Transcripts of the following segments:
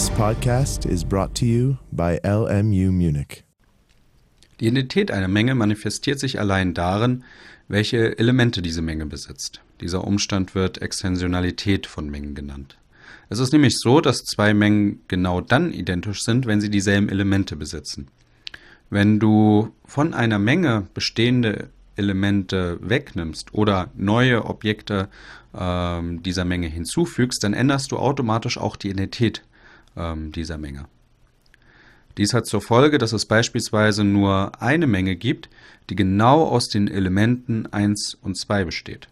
This podcast is brought to you by LMU Munich. Die Identität einer Menge manifestiert sich allein darin, welche Elemente diese Menge besitzt. Dieser Umstand wird Extensionalität von Mengen genannt. Es ist nämlich so, dass zwei Mengen genau dann identisch sind, wenn sie dieselben Elemente besitzen. Wenn du von einer Menge bestehende Elemente wegnimmst oder neue Objekte ähm, dieser Menge hinzufügst, dann änderst du automatisch auch die Identität ähm, dieser Menge. Dies hat zur Folge, dass es beispielsweise nur eine Menge gibt, die genau aus den Elementen 1 und 2 besteht.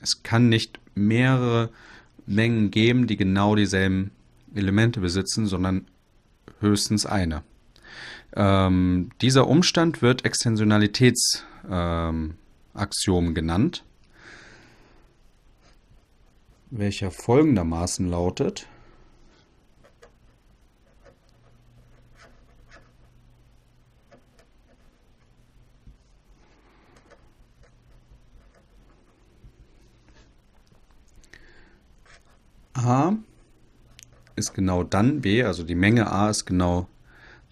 Es kann nicht mehrere Mengen geben, die genau dieselben Elemente besitzen, sondern höchstens eine. Ähm, dieser Umstand wird Extensionalitätsaxiom ähm, genannt, welcher folgendermaßen lautet. A ist genau dann B, also die Menge A ist genau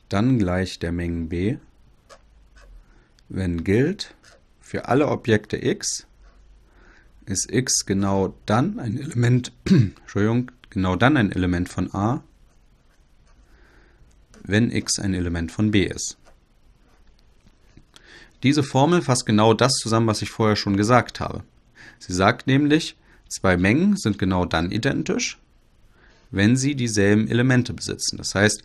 dann gleich der Mengen B, wenn gilt, für alle Objekte x ist x genau dann ein Element, Entschuldigung, genau dann ein Element von A, wenn x ein Element von B ist. Diese Formel fasst genau das zusammen, was ich vorher schon gesagt habe. Sie sagt nämlich, zwei Mengen sind genau dann identisch, wenn sie dieselben Elemente besitzen. Das heißt,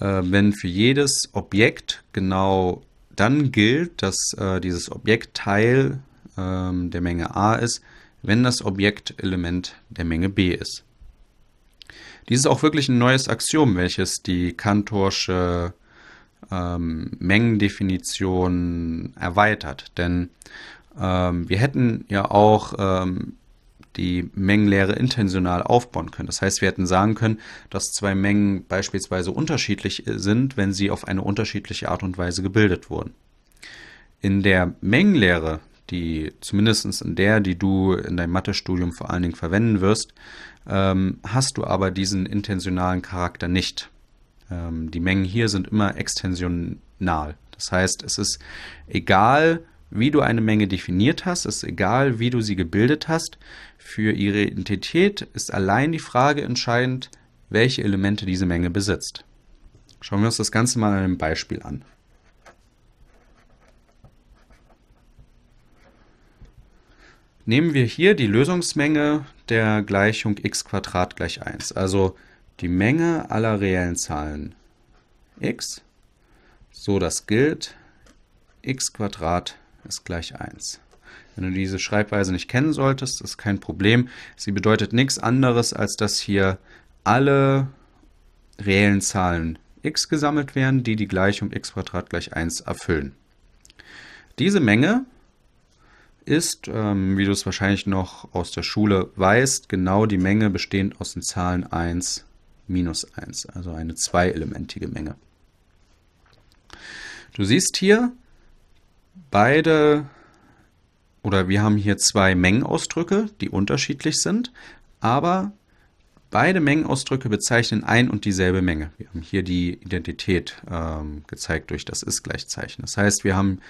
äh, wenn für jedes Objekt genau dann gilt, dass äh, dieses Objekt Teil ähm, der Menge a ist, wenn das Objekt Element der Menge b ist. Dies ist auch wirklich ein neues Axiom, welches die Kantorsche ähm, Mengendefinition erweitert. Denn ähm, wir hätten ja auch ähm, die Mengenlehre intentional aufbauen können. Das heißt, wir hätten sagen können, dass zwei Mengen beispielsweise unterschiedlich sind, wenn sie auf eine unterschiedliche Art und Weise gebildet wurden. In der Mengenlehre, die zumindest in der, die du in deinem Mathestudium vor allen Dingen verwenden wirst, ähm, hast du aber diesen intentionalen Charakter nicht. Ähm, die Mengen hier sind immer extensional. Das heißt, es ist egal, wie du eine Menge definiert hast, ist egal, wie du sie gebildet hast. Für ihre Identität ist allein die Frage entscheidend, welche Elemente diese Menge besitzt. Schauen wir uns das Ganze mal an einem Beispiel an. Nehmen wir hier die Lösungsmenge der Gleichung x gleich 1, also die Menge aller reellen Zahlen x, so das gilt x ist gleich 1. Wenn du diese Schreibweise nicht kennen solltest, ist kein Problem. Sie bedeutet nichts anderes, als dass hier alle reellen Zahlen x gesammelt werden, die die Gleichung x gleich 1 erfüllen. Diese Menge ist, ähm, wie du es wahrscheinlich noch aus der Schule weißt, genau die Menge bestehend aus den Zahlen 1 minus 1, also eine zweielementige Menge. Du siehst hier, beide oder wir haben hier zwei Mengenausdrücke, die unterschiedlich sind, aber beide Mengenausdrücke bezeichnen ein und dieselbe Menge. Wir haben hier die Identität ähm, gezeigt durch das Ist-Gleichzeichen. Das heißt, wir haben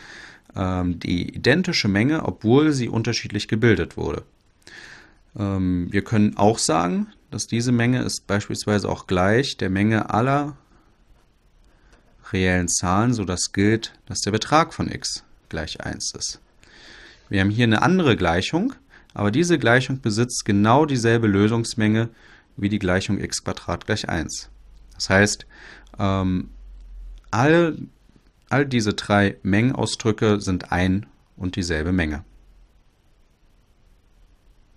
ähm, die identische Menge, obwohl sie unterschiedlich gebildet wurde. Ähm, wir können auch sagen, dass diese Menge ist beispielsweise auch gleich der Menge aller reellen Zahlen, sodass gilt, dass der Betrag von x gleich 1 ist. Wir haben hier eine andere Gleichung, aber diese Gleichung besitzt genau dieselbe Lösungsmenge wie die Gleichung x gleich 1. Das heißt, ähm, all, all diese drei Mengenausdrücke sind ein und dieselbe Menge.